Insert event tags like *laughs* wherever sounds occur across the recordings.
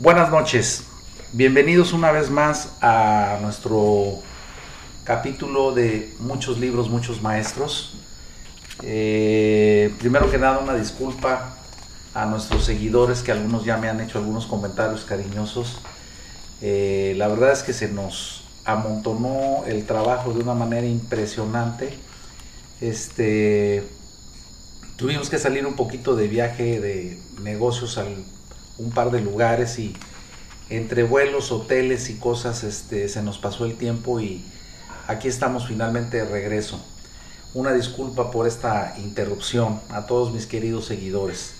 Buenas noches, bienvenidos una vez más a nuestro capítulo de muchos libros, muchos maestros. Eh, primero que nada una disculpa a nuestros seguidores que algunos ya me han hecho algunos comentarios cariñosos. Eh, la verdad es que se nos amontonó el trabajo de una manera impresionante. Este, tuvimos que salir un poquito de viaje de negocios a un par de lugares y entre vuelos, hoteles y cosas este, se nos pasó el tiempo y aquí estamos finalmente de regreso. Una disculpa por esta interrupción a todos mis queridos seguidores.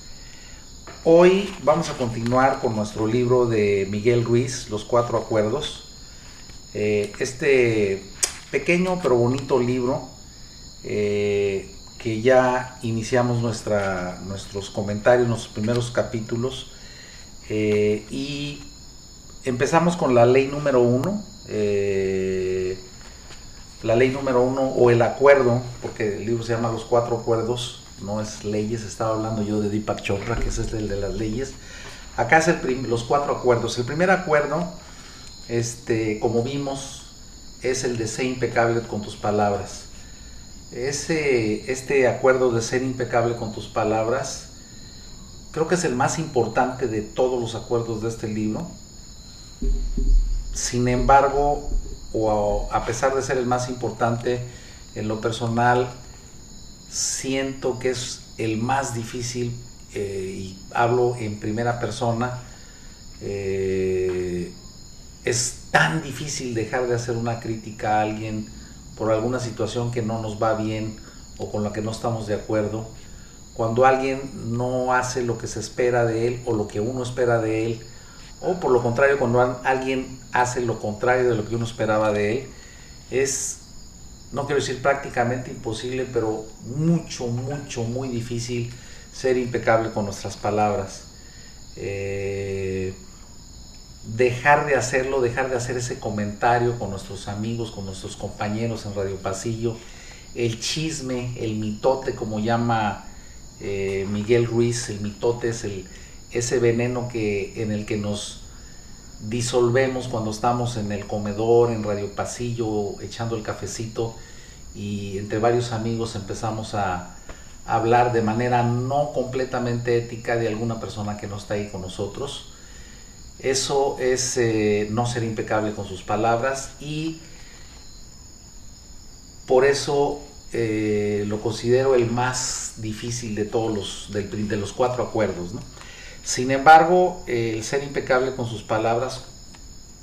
Hoy vamos a continuar con nuestro libro de Miguel Ruiz, Los Cuatro Acuerdos. Eh, este pequeño pero bonito libro eh, que ya iniciamos nuestra, nuestros comentarios, nuestros primeros capítulos eh, y empezamos con la ley número uno, la ley número uno o el acuerdo, porque el libro se llama Los Cuatro Acuerdos, no es leyes, estaba hablando yo de Deepak Chopra, que es el de las leyes. Acá es el los cuatro acuerdos. El primer acuerdo, este, como vimos, es el de ser impecable con tus palabras. Ese, este acuerdo de ser impecable con tus palabras, creo que es el más importante de todos los acuerdos de este libro. Sin embargo, o a pesar de ser el más importante en lo personal, siento que es el más difícil, eh, y hablo en primera persona, eh, es tan difícil dejar de hacer una crítica a alguien por alguna situación que no nos va bien o con la que no estamos de acuerdo. Cuando alguien no hace lo que se espera de él o lo que uno espera de él, o por lo contrario, cuando alguien hace lo contrario de lo que uno esperaba de él, es no quiero decir prácticamente imposible, pero mucho, mucho, muy difícil ser impecable con nuestras palabras. Eh, dejar de hacerlo, dejar de hacer ese comentario con nuestros amigos, con nuestros compañeros en Radio Pasillo, el chisme, el mitote, como llama eh, Miguel Ruiz, el mitote es el, ese veneno que, en el que nos disolvemos cuando estamos en el comedor, en Radio Pasillo, echando el cafecito y entre varios amigos empezamos a, hablar de manera no completamente ética de alguna persona que no está ahí con nosotros. Eso es eh, no ser impecable con sus palabras y por eso eh, lo considero el más difícil de todos los, de los cuatro acuerdos. Sin embargo, el ser impecable con sus palabras,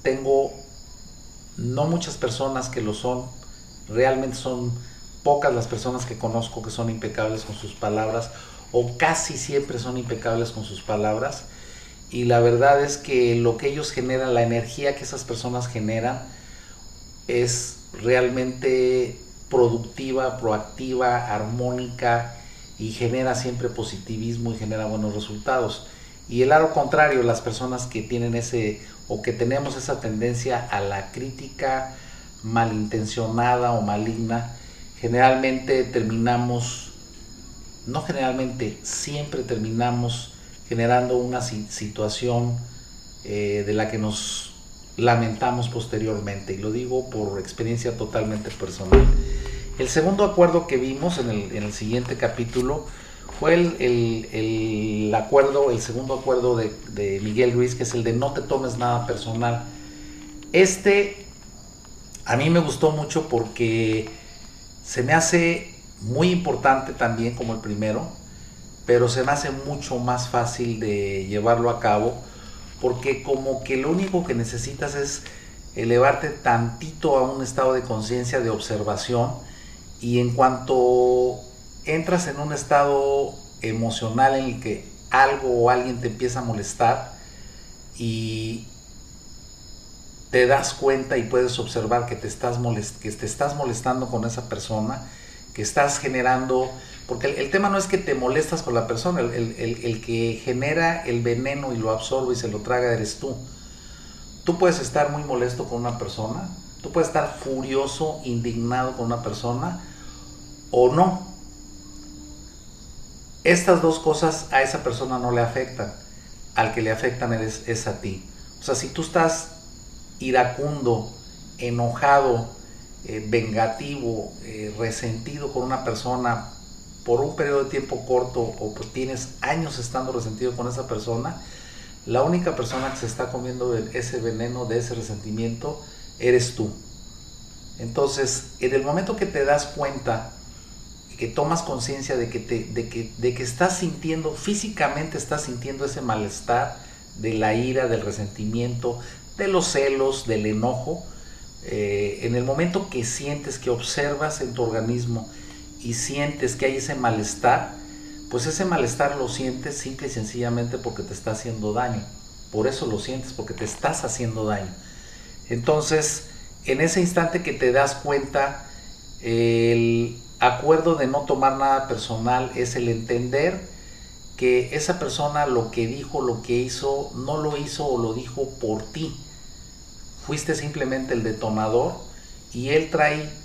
tengo no muchas personas que lo son, realmente son pocas las personas que conozco que son impecables con sus palabras, o casi siempre son impecables con sus palabras. Y la verdad es que lo que ellos generan, la energía que esas personas generan, es realmente productiva, proactiva, armónica y genera siempre positivismo y genera buenos resultados. Y el lado contrario, las personas que tienen ese o que tenemos esa tendencia a la crítica malintencionada o maligna, generalmente terminamos, no generalmente, siempre terminamos generando una situación eh, de la que nos lamentamos posteriormente. Y lo digo por experiencia totalmente personal. El segundo acuerdo que vimos en el, en el siguiente capítulo fue el, acuerdo, el segundo acuerdo de, Miguel Ruiz, que es el de no te tomes nada personal. Este a mí me gustó mucho porque se me hace muy importante también como el primero, pero se me hace mucho más fácil de llevarlo a cabo porque como que lo único que necesitas es elevarte tantito a un estado de conciencia, de observación, y en cuanto entras en un estado emocional en el que algo o alguien te empieza a molestar y te das cuenta y puedes observar que te estás, que te estás molestando con esa persona, que estás generando, porque el, tema no es que te molestas con la persona, el, que genera el veneno y lo absorbe y se lo traga eres tú. Tú puedes estar muy molesto con una persona, tú puedes estar furioso, indignado con una persona, o no, estas dos cosas a esa persona no le afectan, al que le afectan es a ti. O sea, si tú estás iracundo, enojado, eh, vengativo, eh, resentido con una persona por un periodo de tiempo corto o pues tienes años estando resentido con esa persona, la única persona que se está comiendo ese veneno de ese resentimiento eres tú. Entonces, en el momento que te das cuenta, que tomas conciencia de, que de, que, de que estás sintiendo, físicamente estás sintiendo ese malestar de la ira, del resentimiento, de los celos, del enojo, eh, en el momento que sientes, que observas en tu organismo y sientes que hay ese malestar, pues ese malestar lo sientes simple y sencillamente porque te está haciendo daño. Por eso lo sientes, porque te estás haciendo daño. Entonces, en ese instante que te das cuenta, el acuerdo de no tomar nada personal es el entender que esa persona lo que dijo, lo que hizo, no lo hizo o lo dijo por ti, fuiste simplemente el detonador y él trae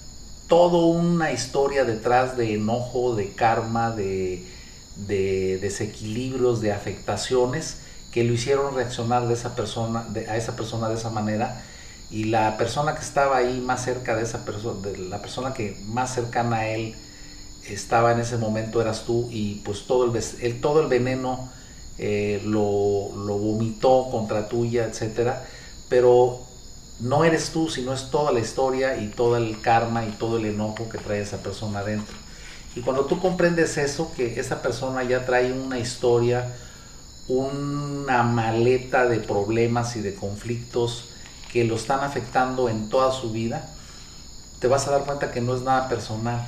toda una historia detrás de enojo, de karma, de, desequilibrios, de afectaciones que lo hicieron reaccionar de esa persona, a esa persona de esa manera. Y la persona que estaba ahí más cerca de esa persona, de la persona que más cercana a él estaba en ese momento eras tú y pues todo el, todo el veneno eh, lo, lo, vomitó contra tuya, etcétera, pero no eres tú, sino es toda la historia y todo el karma y todo el enojo que trae esa persona adentro. Y cuando tú comprendes eso, que esa persona ya trae una historia, una maleta de problemas y de conflictos que lo están afectando en toda su vida, te vas a dar cuenta que no es nada personal,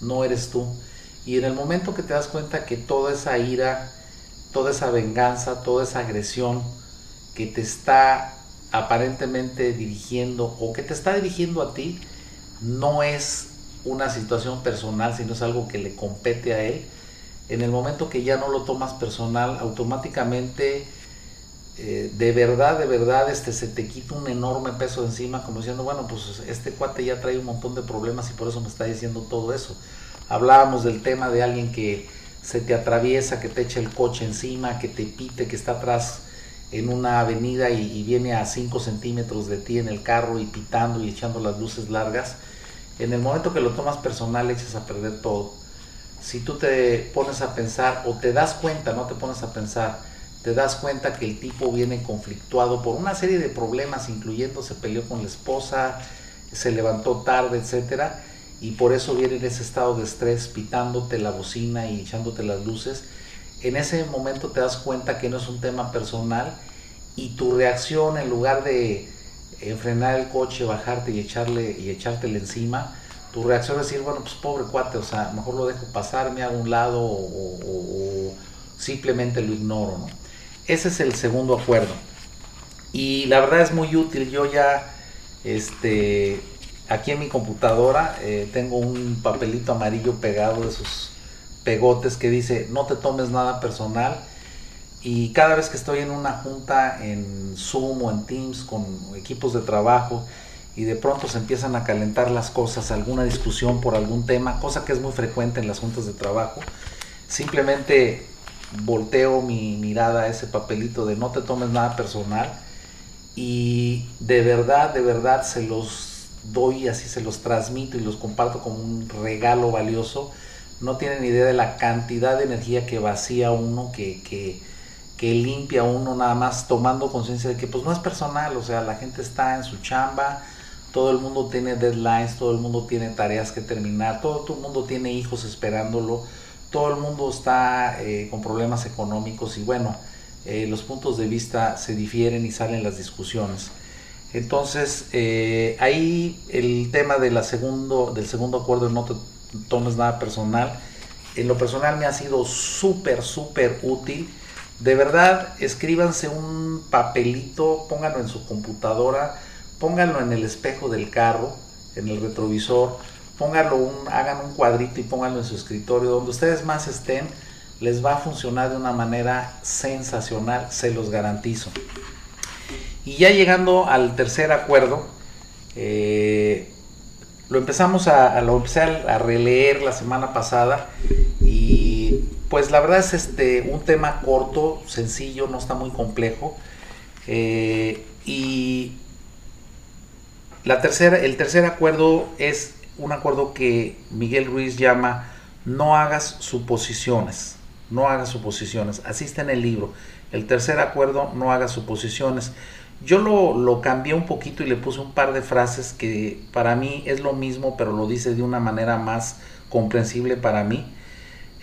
no eres tú. Y en el momento que te das cuenta que toda esa ira, toda esa venganza, toda esa agresión que te está aparentemente dirigiendo o que te está dirigiendo a ti no es una situación personal, sino es algo que le compete a él. En el momento que ya no lo tomas personal, automáticamente, eh, de verdad, de verdad, este, se te quita un enorme peso encima, como diciendo, bueno, pues este cuate ya trae un montón de problemas y por eso me está diciendo todo eso. Hablábamos del tema de alguien que se te atraviesa, que te echa el coche encima, que te pite, que está atrás en una avenida y, viene a 5 centímetros de ti en el carro y pitando y echando las luces largas, en el momento que lo tomas personal echas a perder todo. Si tú te pones a pensar o te das cuenta, no te pones a pensar, te das cuenta que el tipo viene conflictuado por una serie de problemas, incluyendo se peleó con la esposa, se levantó tarde, etcétera, y por eso viene en ese estado de estrés, pitándote la bocina y echándote las luces en ese momento te das cuenta que no es un tema personal y tu reacción en lugar de frenar el coche, bajarte y echarle y encima, tu reacción es decir, bueno, pues pobre cuate, o sea, mejor lo dejo pasar, me hago un lado o, simplemente lo ignoro, ¿no? Ese es el segundo acuerdo. Y la verdad es muy útil. Yo ya, este, aquí en mi computadora eh, tengo un papelito amarillo pegado de esos pegotes que dice no te tomes nada personal y cada vez que estoy en una junta en Zoom o en Teams con equipos de trabajo y de pronto se empiezan a calentar las cosas, alguna discusión por algún tema, cosa que es muy frecuente en las juntas de trabajo, simplemente volteo mi mirada a ese papelito de no te tomes nada personal y de verdad, de verdad se los doy, así se los transmito y los comparto como un regalo valioso no tienen idea de la cantidad de energía que vacía uno, que, que, que limpia uno nada más tomando conciencia de que pues no es personal, o sea, la gente está en su chamba, todo el mundo tiene deadlines, todo el mundo tiene tareas que terminar, todo, el mundo tiene hijos esperándolo, todo el mundo está eh, con problemas económicos y bueno, eh, los puntos de vista se difieren y salen las discusiones. Entonces, eh, ahí el tema de la segundo, del segundo acuerdo tomes nada personal. En lo personal me ha sido súper, súper útil. De verdad, escríbanse un papelito, pónganlo en su computadora, pónganlo en el espejo del carro, en el retrovisor, pónganlo un, hagan un cuadrito y pónganlo en su escritorio, donde ustedes más estén, les va a funcionar de una manera sensacional, se los garantizo. Y ya llegando al tercer acuerdo, eh, lo empezamos a, lo empecé a, releer la semana pasada y pues la verdad es este un tema corto, sencillo, no está muy complejo. Eh, y la tercera, el tercer acuerdo es un acuerdo que Miguel Ruiz llama no hagas suposiciones, no hagas suposiciones, así está en el libro. El tercer acuerdo, no hagas suposiciones. Yo lo, lo cambié un poquito y le puse un par de frases que para mí es lo mismo, pero lo dice de una manera más comprensible para mí.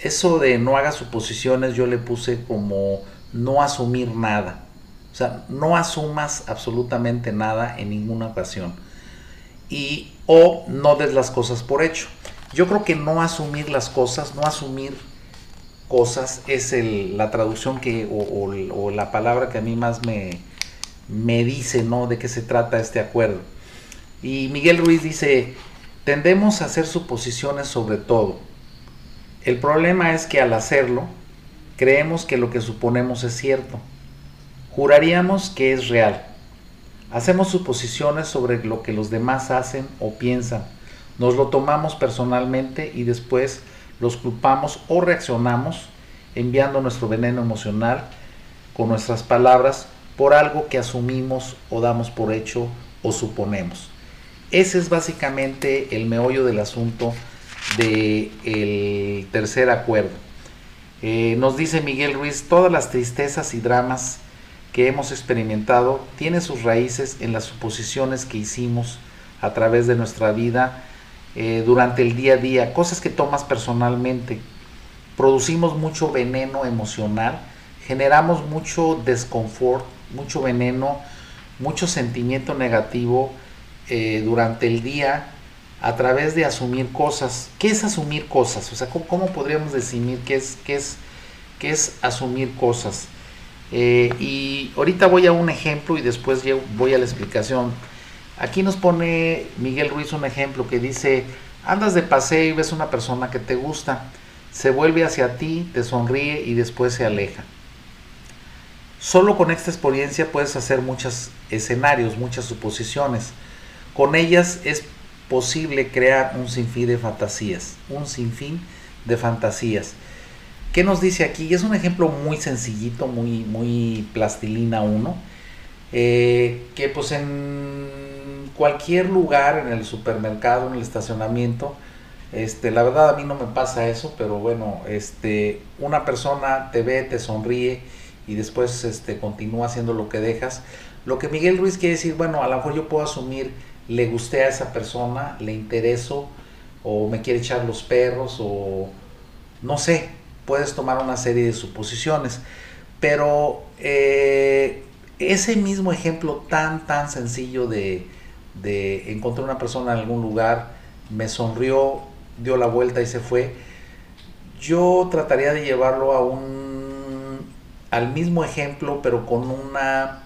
Eso de no hagas suposiciones yo le puse como no asumir nada. O sea, no asumas absolutamente nada en ninguna ocasión. Y o no des las cosas por hecho. Yo creo que no asumir las cosas, no asumir cosas es el, la traducción que o, o, la palabra que a mí más me, me dice, ¿no? De qué se trata este acuerdo. Y Miguel Ruiz dice, tendemos a hacer suposiciones sobre todo. El problema es que al hacerlo, creemos que lo que suponemos es cierto. Juraríamos que es real. Hacemos suposiciones sobre lo que los demás hacen o piensan nos lo tomamos personalmente y después los culpamos o reaccionamos enviando nuestro veneno emocional con nuestras palabras por algo que asumimos o damos por hecho o suponemos. Ese es básicamente el meollo del asunto del tercer acuerdo. Eh, nos dice Miguel Ruiz, todas las tristezas y dramas que hemos experimentado tienen sus raíces en las suposiciones que hicimos a través de nuestra vida eh, durante el día a día, cosas que tomas personalmente. Producimos mucho veneno emocional, generamos mucho desconfort, mucho veneno, mucho sentimiento negativo eh, durante el día a través de asumir cosas. ¿Qué es asumir cosas? O sea, ¿cómo, podríamos definir qué es, qué es, qué es asumir cosas? Eh, y ahorita voy a un ejemplo y después voy a la explicación. Aquí nos pone Miguel Ruiz un ejemplo que dice, andas de paseo y ves una persona que te gusta, se vuelve hacia ti, te sonríe y después se aleja. Solo con esta experiencia puedes hacer muchos escenarios, muchas suposiciones. Con ellas es posible crear un sinfín de fantasías, un sinfín de fantasías. ¿Qué nos dice aquí? Es un ejemplo muy sencillito, muy, muy plastilina uno, eh, que pues en cualquier lugar, en el supermercado, en el estacionamiento, este, la verdad a mí no me pasa eso, pero bueno, este, una persona te ve, te sonríe y después este, continúa haciendo lo que dejas. Lo que Miguel Ruiz quiere decir, bueno, a lo mejor yo puedo asumir, le gusté a esa persona, le intereso, o me quiere echar los perros, o no sé, puedes tomar una serie de suposiciones. Pero eh, ese mismo ejemplo tan, tan sencillo de, de encontrar una persona en algún lugar, me sonrió, dio la vuelta y se fue, yo trataría de llevarlo a un al mismo ejemplo, pero con una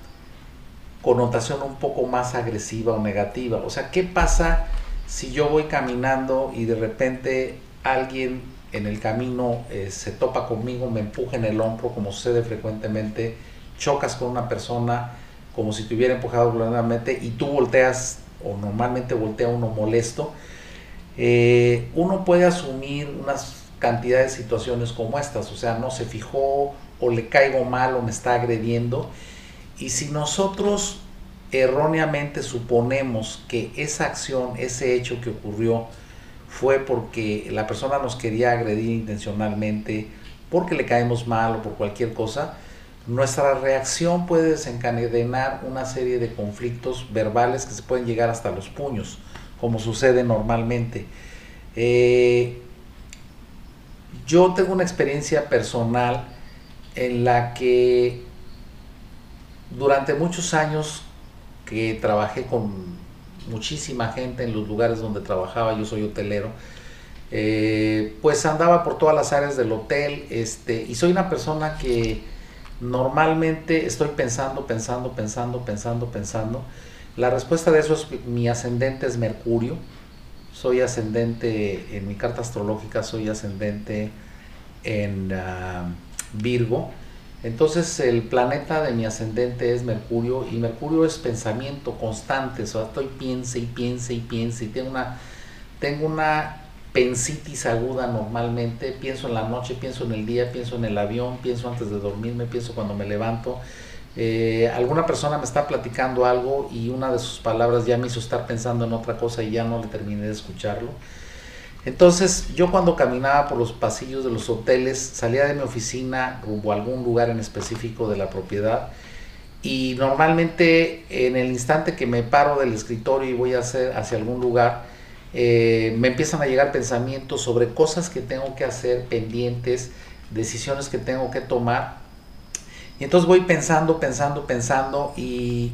connotación un poco más agresiva o negativa. O sea, ¿qué pasa si yo voy caminando y de repente alguien en el camino eh, se topa conmigo, me empuja en el hombro, como sucede frecuentemente, chocas con una persona, como si te hubiera empujado violentamente y tú volteas o normalmente voltea uno molesto, eh, uno puede asumir unas cantidades de situaciones como estas, o sea, no se fijó o le caigo mal o me está agrediendo. Y si nosotros erróneamente suponemos que esa acción, ese hecho que ocurrió, fue porque la persona nos quería agredir intencionalmente, porque le caemos mal o por cualquier cosa, nuestra reacción puede desencadenar una serie de conflictos verbales que se pueden llegar hasta los puños, como sucede normalmente. Eh, yo tengo una experiencia personal en la que durante muchos años que trabajé con muchísima gente en los lugares donde trabajaba, yo soy hotelero, eh, pues andaba por todas las áreas del hotel este, y soy una persona que normalmente estoy pensando, pensando, pensando, pensando, pensando. La respuesta de eso es mi ascendente es Mercurio. Soy ascendente en mi carta astrológica, soy ascendente en ah, Virgo. Entonces el planeta de mi ascendente es Mercurio y Mercurio es pensamiento constante, o sea, estoy piense y piense y piense y tengo una, tengo una pensitis aguda normalmente, pienso en la noche, pienso en el día, pienso en el avión, pienso antes de dormirme, pienso cuando me levanto. Eh, alguna persona me está platicando algo y una de sus palabras ya me hizo estar pensando en otra cosa y ya no le terminé de escucharlo. Entonces yo cuando caminaba por los pasillos de los hoteles, salía de mi oficina rumbo a algún lugar en específico de la propiedad y normalmente en el instante que me paro del escritorio y voy a hacer hacia algún lugar, eh, me empiezan a llegar pensamientos sobre cosas que tengo que hacer pendientes, decisiones que tengo que tomar. Y entonces voy pensando, pensando, pensando y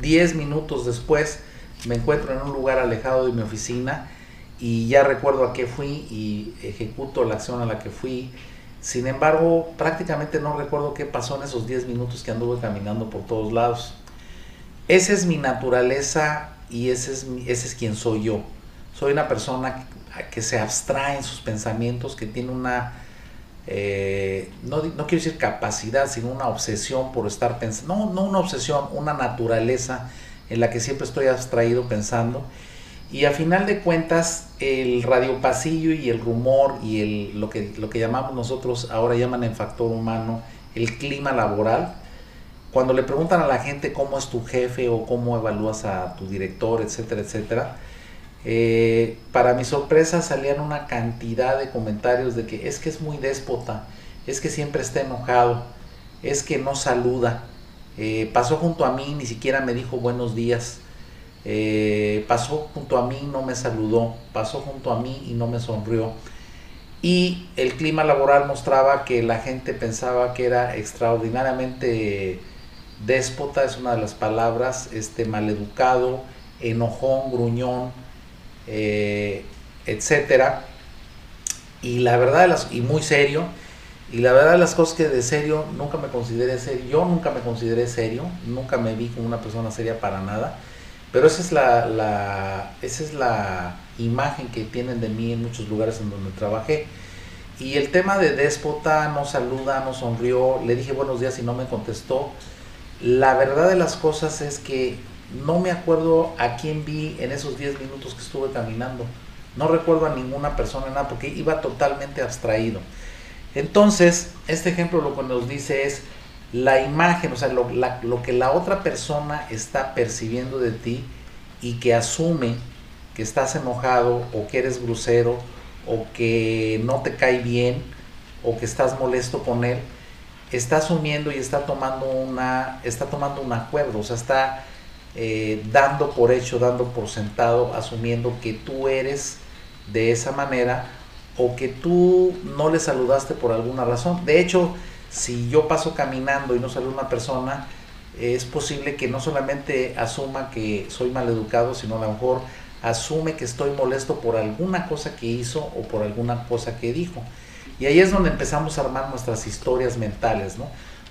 10 minutos después me encuentro en un lugar alejado de mi oficina y ya recuerdo a qué fui y ejecuto la acción a la que fui. Sin embargo, prácticamente no recuerdo qué pasó en esos 10 minutos que anduve caminando por todos lados. Esa es mi naturaleza y ese es, ese es quien soy yo soy una persona que se abstrae en sus pensamientos, que tiene una, eh, no, no, quiero decir capacidad, sino una obsesión por estar pensando, no, no una obsesión, una naturaleza en la que siempre estoy abstraído pensando. Y a final de cuentas, el radiopasillo y el rumor y el, lo, que, lo que llamamos nosotros, ahora llaman en factor humano, el clima laboral, cuando le preguntan a la gente cómo es tu jefe o cómo evalúas a tu director, etcétera, etcétera, eh, para mi sorpresa salían una cantidad de comentarios de que es que es muy déspota, es que siempre está enojado, es que no saluda, eh, pasó junto a mí, ni siquiera me dijo buenos días, eh, pasó junto a mí y no me saludó, pasó junto a mí y no me sonrió. Y el clima laboral mostraba que la gente pensaba que era extraordinariamente déspota, es una de las palabras, este, maleducado, enojón, gruñón, eh, etcétera. Y la verdad, las, y muy serio, y la verdad las cosas que de serio nunca me consideré serio, yo nunca me consideré serio, nunca me vi como una persona seria para nada, pero esa es la, la, esa es la imagen que tienen de mí en muchos lugares en donde trabajé. Y el tema de déspota, no saluda, no sonrió, le dije buenos días y no me contestó. La verdad de las cosas es que no me acuerdo a quién vi en esos 10 minutos que estuve caminando. No recuerdo a ninguna persona, nada, porque iba totalmente abstraído. Entonces, este ejemplo lo que nos dice es la imagen, o sea, lo, lo que la otra persona está percibiendo de ti y que asume que estás enojado o que eres grosero o que no te cae bien o que estás molesto con él, está asumiendo y está tomando una, está tomando un acuerdo, o sea, está eh, dando por hecho, dando por sentado, asumiendo que tú eres de esa manera o que tú no le saludaste por alguna razón. De hecho, si yo paso caminando y no saludo a una persona, es posible que no solamente asuma que soy maleducado, sino a lo mejor asume que estoy molesto por alguna cosa que hizo o por alguna cosa que dijo. Y ahí es donde empezamos a armar nuestras historias mentales, ¿no?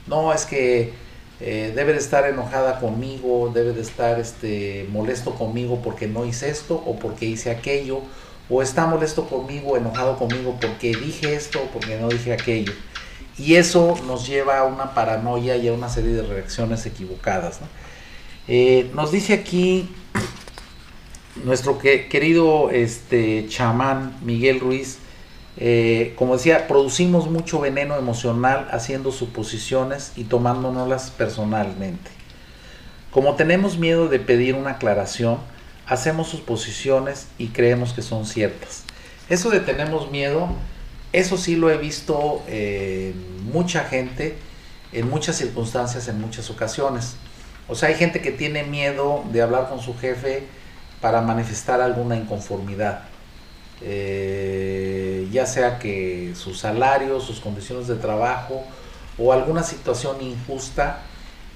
No, es que eh, debe de estar enojada conmigo, debe de estar este, molesto conmigo porque no hice esto o porque hice aquello, o está molesto conmigo, enojado conmigo porque dije esto o porque no dije aquello. Y eso nos lleva a una paranoia y a una serie de reacciones equivocadas. Eh, nos dice aquí nuestro querido este, chamán Miguel Ruiz, eh, como decía, producimos mucho veneno emocional haciendo suposiciones y tomándonoslas personalmente. Como tenemos miedo de pedir una aclaración, hacemos suposiciones y creemos que son ciertas. Eso de tenemos miedo, eso sí lo he visto en mucha gente, en muchas circunstancias, en muchas ocasiones. O sea, hay gente que tiene miedo de hablar con su jefe para manifestar alguna inconformidad. Eh, ya sea que su salario, sus condiciones de trabajo o alguna situación injusta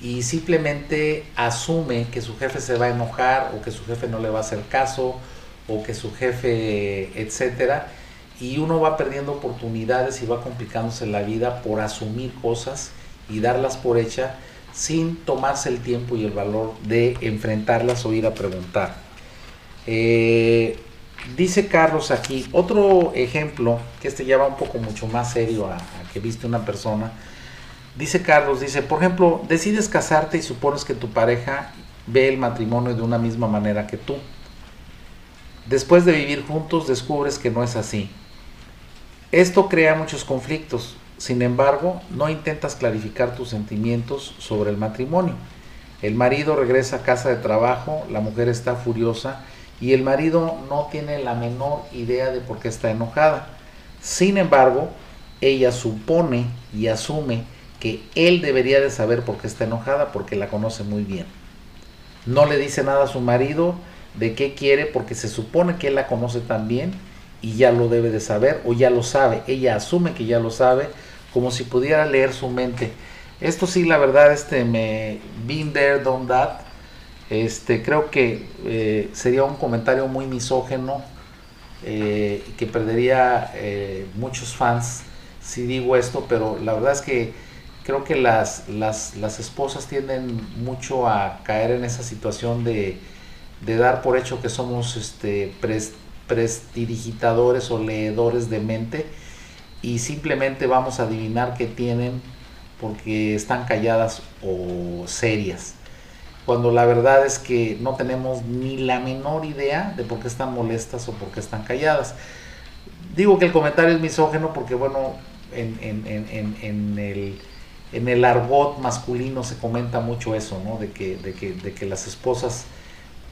y simplemente asume que su jefe se va a enojar o que su jefe no le va a hacer caso o que su jefe, etcétera, y uno va perdiendo oportunidades y va complicándose la vida por asumir cosas y darlas por hecha sin tomarse el tiempo y el valor de enfrentarlas o ir a preguntar. Eh, Dice Carlos aquí, otro ejemplo, que este ya va un poco mucho más serio a, que viste una persona. Dice Carlos, dice, por ejemplo, decides casarte y supones que tu pareja ve el matrimonio de una misma manera que tú. Después de vivir juntos descubres que no es así. Esto crea muchos conflictos, sin embargo, no intentas clarificar tus sentimientos sobre el matrimonio. El marido regresa a casa de trabajo, la mujer está furiosa y el marido no tiene la menor idea de por qué está enojada. Sin embargo, ella supone y asume que él debería de saber por qué está enojada porque la conoce muy bien. No le dice nada a su marido de qué quiere porque se supone que él la conoce tan bien y ya lo debe de saber o ya lo sabe. Ella asume que ya lo sabe como si pudiera leer su mente. Esto sí, la verdad, este me been there, done that. Este, creo que eh, sería un comentario muy misógeno eh, que perdería eh, muchos fans si digo esto, pero la verdad es que creo que las, las, las esposas tienden mucho a caer en esa situación de, de dar por hecho que somos este, prestidigitadores o leedores de mente y simplemente vamos a adivinar qué tienen porque están calladas o serias. Cuando la verdad es que no tenemos ni la menor idea de por qué están molestas o por qué están calladas. Digo que el comentario es misógeno porque, bueno, en, el, en el argot masculino se comenta mucho eso, ¿no? De que, de que, de que las esposas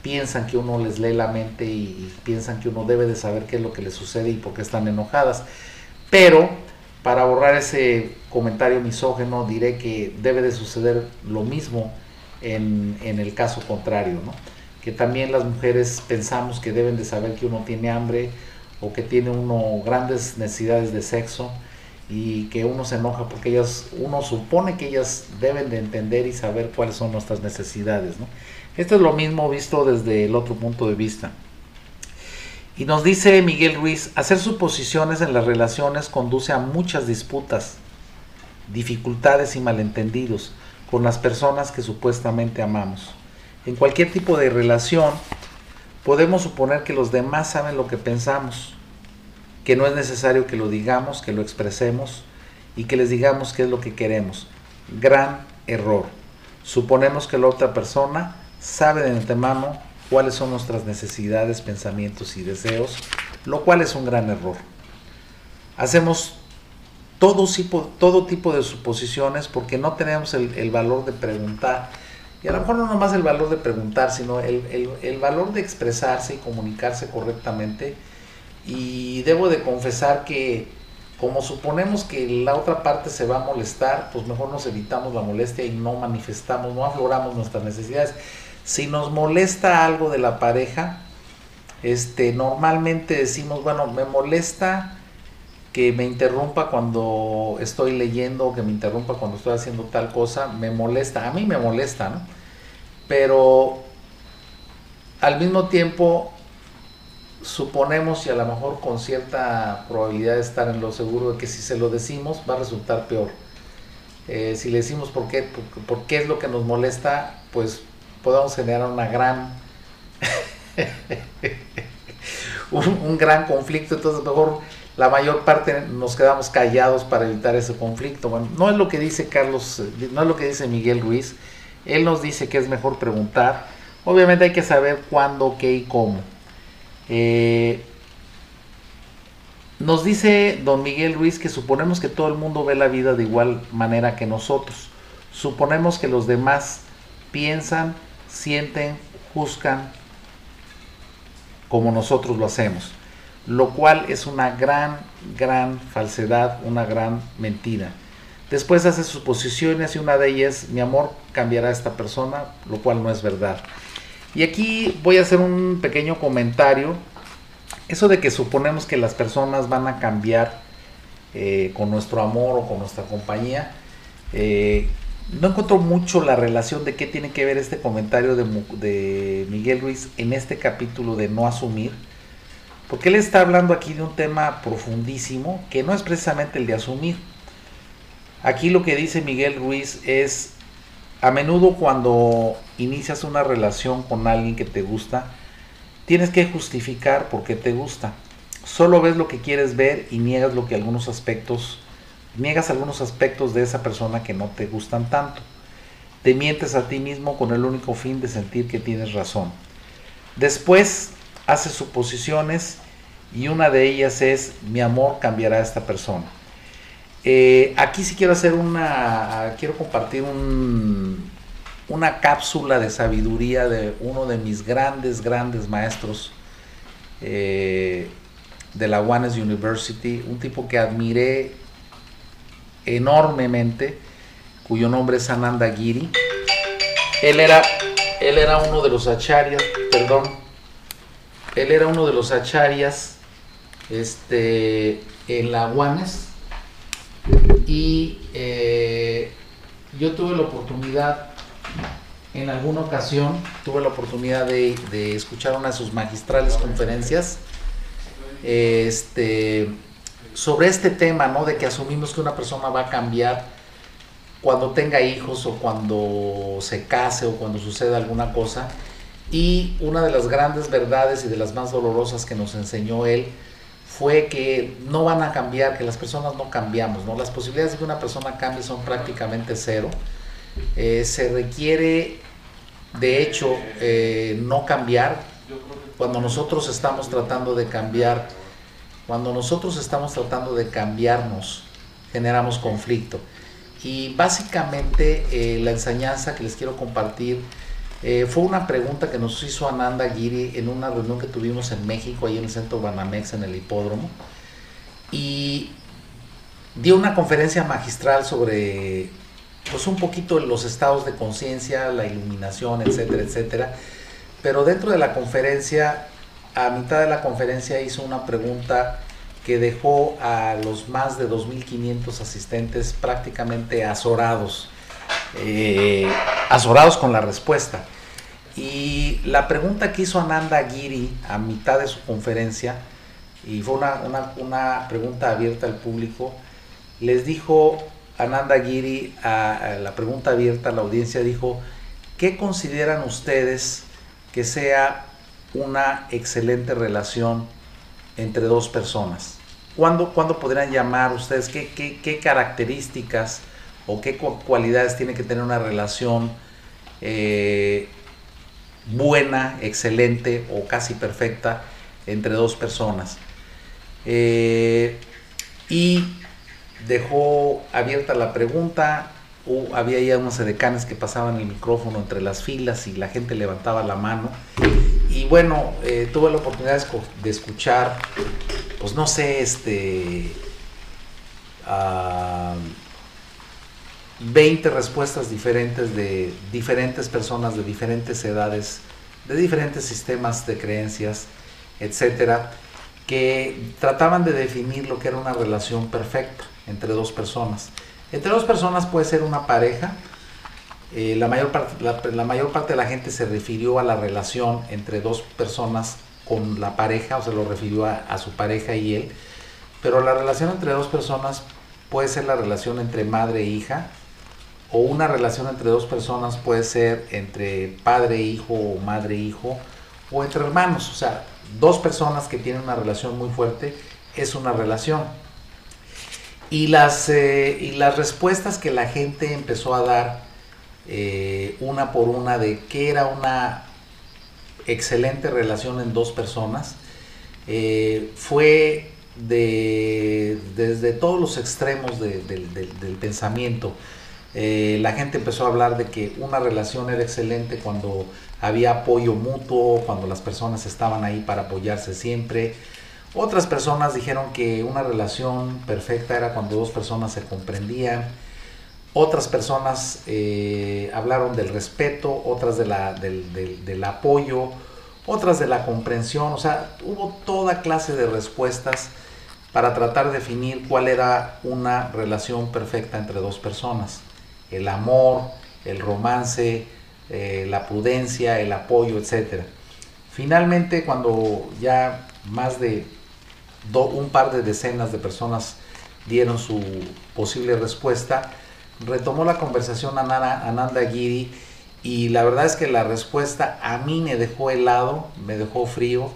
piensan que uno les lee la mente y, piensan que uno debe de saber qué es lo que les sucede y por qué están enojadas. Pero para borrar ese comentario misógeno diré que debe de suceder lo mismo en, el caso contrario, ¿no? que también las mujeres pensamos que deben de saber que uno tiene hambre o que tiene uno grandes necesidades de sexo y que uno se enoja porque ellas, uno supone que ellas deben de entender y saber cuáles son nuestras necesidades. ¿no? Esto es lo mismo visto desde el otro punto de vista. Y nos dice Miguel Ruiz, hacer suposiciones en las relaciones conduce a muchas disputas, dificultades y malentendidos con las personas que supuestamente amamos. En cualquier tipo de relación podemos suponer que los demás saben lo que pensamos, que no es necesario que lo digamos, que lo expresemos y que les digamos qué es lo que queremos. Gran error. Suponemos que la otra persona sabe de antemano cuáles son nuestras necesidades, pensamientos y deseos, lo cual es un gran error. Hacemos todo tipo, todo tipo de suposiciones porque no tenemos el, valor de preguntar. Y a lo mejor no nomás el valor de preguntar, sino el, el, valor de expresarse y comunicarse correctamente. Y debo de confesar que como suponemos que la otra parte se va a molestar, pues mejor nos evitamos la molestia y no manifestamos, no afloramos nuestras necesidades. Si nos molesta algo de la pareja, este, normalmente decimos, bueno, me molesta que me interrumpa cuando estoy leyendo que me interrumpa cuando estoy haciendo tal cosa, me molesta, a mí me molesta, ¿no? Pero al mismo tiempo suponemos y a lo mejor con cierta probabilidad de estar en lo seguro de que si se lo decimos va a resultar peor. Eh, si le decimos por qué, por qué es lo que nos molesta, pues podamos generar una gran *laughs* un, gran conflicto, entonces mejor la mayor parte nos quedamos callados para evitar ese conflicto. Bueno, no es lo que dice Carlos, no es lo que dice Miguel Ruiz, él nos dice que es mejor preguntar, obviamente hay que saber cuándo, qué y cómo. Eh, nos dice don Miguel Ruiz que suponemos que todo el mundo ve la vida de igual manera que nosotros. Suponemos que los demás piensan sienten, juzgan como nosotros lo hacemos, lo cual es una gran, gran falsedad, una gran mentira. Después hace sus posiciones y una de ellas, mi amor cambiará a esta persona, lo cual no es verdad. Y aquí voy a hacer un pequeño comentario. Eso de que suponemos que las personas van a cambiar eh, con nuestro amor o con nuestra compañía, eh, no encuentro mucho la relación de qué tiene que ver este comentario de, Miguel Ruiz en este capítulo de no asumir, porque él está hablando aquí de un tema profundísimo que no es precisamente el de asumir. Aquí lo que dice Miguel Ruiz es, a menudo cuando inicias una relación con alguien que te gusta, tienes que justificar por qué te gusta. Solo ves lo que quieres ver y niegas lo que algunos aspectos niegas algunos aspectos de esa persona que no te gustan tanto. Te mientes a ti mismo con el único fin de sentir que tienes razón. Después hace suposiciones y una de ellas es mi amor cambiará a esta persona. Eh, aquí sí quiero hacer una, quiero compartir un, una cápsula de sabiduría de uno de mis grandes, grandes maestros eh, de la Juanes University, un tipo que admiré enormemente, cuyo nombre es Ananda Giri. Él era, él era uno de los acharyas, perdón, él era uno de los acharyas este, en la Juanes y eh, yo tuve la oportunidad en alguna ocasión tuve la oportunidad de, escuchar una de sus magistrales conferencias este, sobre este tema, ¿no? De que asumimos que una persona va a cambiar cuando tenga hijos o cuando se case o cuando suceda alguna cosa. Y una de las grandes verdades y de las más dolorosas que nos enseñó él fue que no van a cambiar, que las personas no cambiamos, ¿no? Las posibilidades de que una persona cambie son prácticamente cero. Eh, se requiere, de hecho, eh, no cambiar cuando nosotros estamos tratando de cambiar, cuando nosotros estamos tratando de cambiarnos, generamos conflicto. Y básicamente eh, la enseñanza que les quiero compartir fue una pregunta que nos hizo Ananda Giri en una reunión que tuvimos en México, ahí en el centro Banamex, en el hipódromo. Y dio una conferencia magistral sobre pues un poquito los estados de conciencia, la iluminación, etcétera, etcétera. Pero dentro de la conferencia, a mitad de la conferencia hizo una pregunta que dejó a los más de 2.500 asistentes prácticamente azorados, eh, azorados con la respuesta. Y la pregunta que hizo Ananda Giri a mitad de su conferencia, y fue una, una, pregunta abierta al público, les dijo Ananda Giri, a, la pregunta abierta a la audiencia, dijo, ¿qué consideran ustedes que sea una excelente relación entre dos personas? ¿Cuándo, podrían llamar ustedes? ¿Qué, características o qué cualidades tiene que tener una relación eh, buena, excelente o casi perfecta entre dos personas? Eh, y dejó abierta la pregunta, había ya unos edecanes que pasaban el micrófono entre las filas y la gente levantaba la mano. Y bueno, eh, tuve la oportunidad de escuchar, pues no sé, este, 20 respuestas diferentes de diferentes personas de diferentes edades, de diferentes sistemas de creencias, etcétera, que trataban de definir lo que era una relación perfecta entre dos personas. Entre dos personas puede ser una pareja. Eh, la, mayor parte, la, mayor parte de la gente se refirió a la relación entre dos personas con la pareja, o se lo refirió a, su pareja y él. Pero la relación entre dos personas puede ser la relación entre madre e hija, o una relación entre dos personas puede ser entre padre e hijo o madre e hijo, o entre hermanos. O sea, dos personas que tienen una relación muy fuerte es una relación. Y las, eh, y las respuestas que la gente empezó a dar eh, una por una de qué era una excelente relación en dos personas, eh, fue de, desde todos los extremos del pensamiento. la gente empezó a hablar de que una relación era excelente cuando había apoyo mutuo, cuando las personas estaban ahí para apoyarse siempre, otras personas dijeron que una relación perfecta era cuando dos personas se comprendían. Otras personas eh, hablaron del respeto, otras de la, del, apoyo, otras de la comprensión. O sea, hubo toda clase de respuestas para tratar de definir cuál era una relación perfecta entre dos personas. El amor, el romance, eh, la prudencia, el apoyo, etc. Finalmente, cuando ya más de un par de decenas de personas dieron su posible respuesta. Retomó la conversación Ananda Giri y la verdad es que la respuesta a mí me dejó helado, me dejó frío.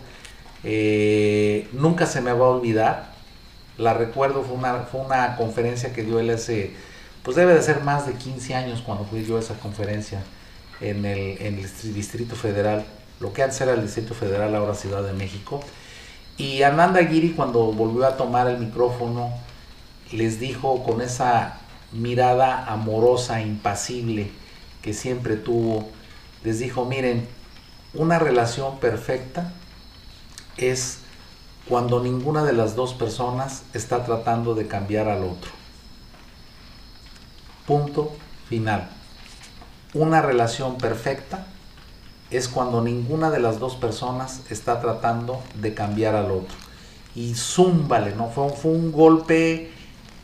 Eh, nunca se me va a olvidar. La recuerdo, fue una, fue una conferencia que dio él hace, pues debe de ser más de 15 años cuando fui yo a esa conferencia en el, en el Distrito Federal lo que antes era el Distrito Federal, ahora Ciudad de México. Y Ananda Giri cuando volvió a tomar el micrófono les dijo con esa mirada amorosa, impasible que siempre tuvo, les dijo, miren, una relación perfecta es cuando ninguna de las dos personas está tratando de cambiar al otro. Punto final. Una relación perfecta es cuando ninguna de las dos personas está tratando de cambiar al otro. Y zúmbale, ¿no? Fue, fue un golpe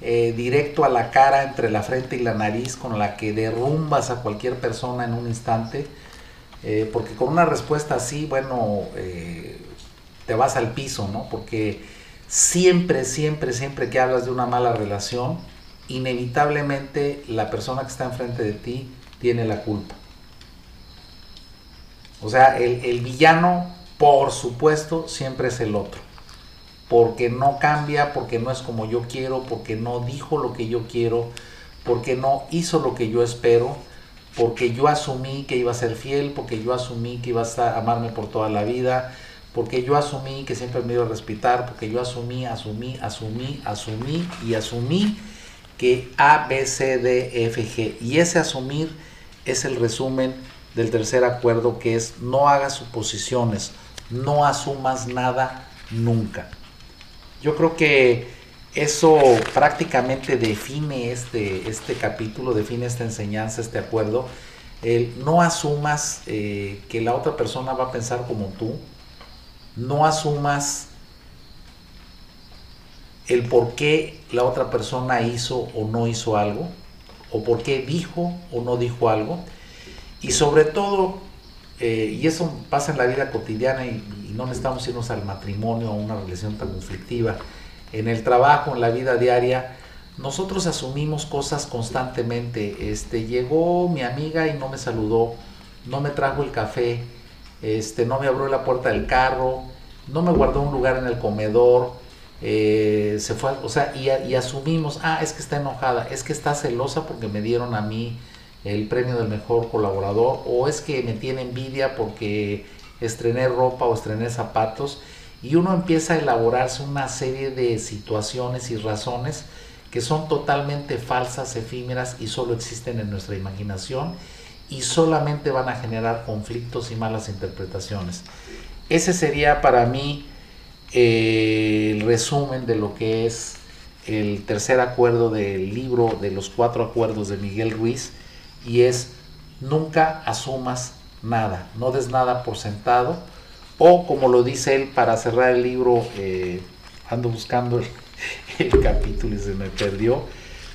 eh, directo a la cara entre la frente y la nariz con la que derrumbas a cualquier persona en un instante. Eh, porque con una respuesta así, bueno, eh, te vas al piso, ¿no? Porque siempre, siempre, siempre que hablas de una mala relación, inevitablemente la persona que está enfrente de ti tiene la culpa. O sea, el, villano, por supuesto, siempre es el otro. Porque no cambia, porque no es como yo quiero, porque no dijo lo que yo quiero, porque no hizo lo que yo espero, porque yo asumí que iba a ser fiel, porque yo asumí que iba a amarme por toda la vida, porque yo asumí que siempre me iba a respetar, porque yo asumí, asumí, asumí, asumí y asumí que A, B, C, D, F, G. Y ese asumir es el resumen del tercer acuerdo que es no hagas suposiciones, no asumas nada nunca. Yo creo que eso prácticamente define este, este capítulo, define esta enseñanza, este acuerdo. El no asumas eh, que la otra persona va a pensar como tú, no asumas el por qué la otra persona hizo o no hizo algo, o por qué dijo o no dijo algo, y sobre todo, eh, y eso pasa en la vida cotidiana y, no necesitamos irnos al matrimonio o una relación tan conflictiva, en el trabajo, en la vida diaria, nosotros asumimos cosas constantemente. Este, llegó mi amiga y no me saludó, no me trajo el café, este, no me abrió la puerta del carro, no me guardó un lugar en el comedor, eh, se fue, o sea, y, y, asumimos, ah, es que está enojada, es que está celosa porque me dieron a mí el premio del mejor colaborador, o es que me tiene envidia porque estrené ropa o estrené zapatos, y uno empieza a elaborarse una serie de situaciones y razones que son totalmente falsas, efímeras y solo existen en nuestra imaginación y solamente van a generar conflictos y malas interpretaciones. Ese sería para mí eh, el resumen de lo que es el tercer acuerdo del libro de los cuatro acuerdos de Miguel Ruiz y es nunca asumas nada, no des nada por sentado o como lo dice él para cerrar el libro, eh, ando buscando *laughs* el capítulo y se me perdió,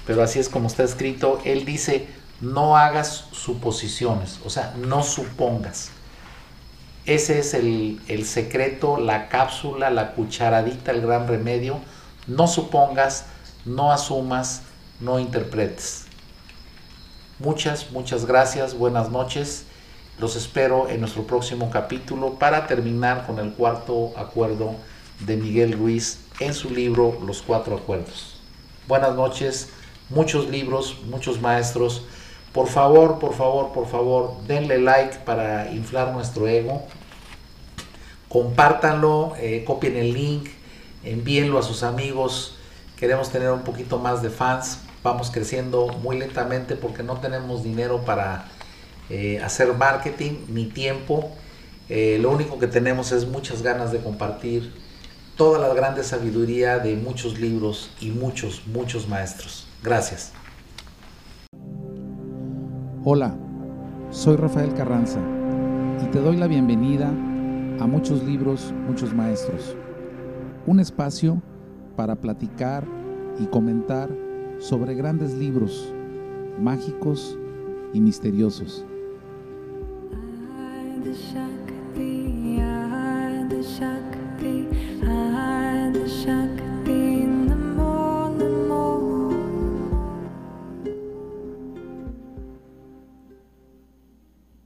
pero así es como está escrito, él dice no hagas suposiciones, o sea, no supongas. Ese es el, secreto, la cápsula, la cucharadita, el gran remedio. No supongas, no asumas, no interpretes. Muchas, muchas gracias, buenas noches. Los espero en nuestro próximo capítulo para terminar con el cuarto acuerdo de Miguel Ruiz en su libro Los Cuatro Acuerdos. Buenas noches, muchos libros, muchos maestros. Por favor, por favor, por favor, denle like para inflar nuestro ego. Compártanlo, eh, copien el link, envíenlo a sus amigos. Queremos tener un poquito más de fans. Vamos creciendo muy lentamente porque no tenemos dinero para eh, hacer marketing ni tiempo. Eh, lo único que tenemos es muchas ganas de compartir toda la grande sabiduría de muchos libros y muchos, muchos maestros. Gracias. Hola, soy Rafael Carranza y te doy la bienvenida a muchos libros, muchos maestros. Un espacio para platicar y comentar sobre grandes libros mágicos y misteriosos.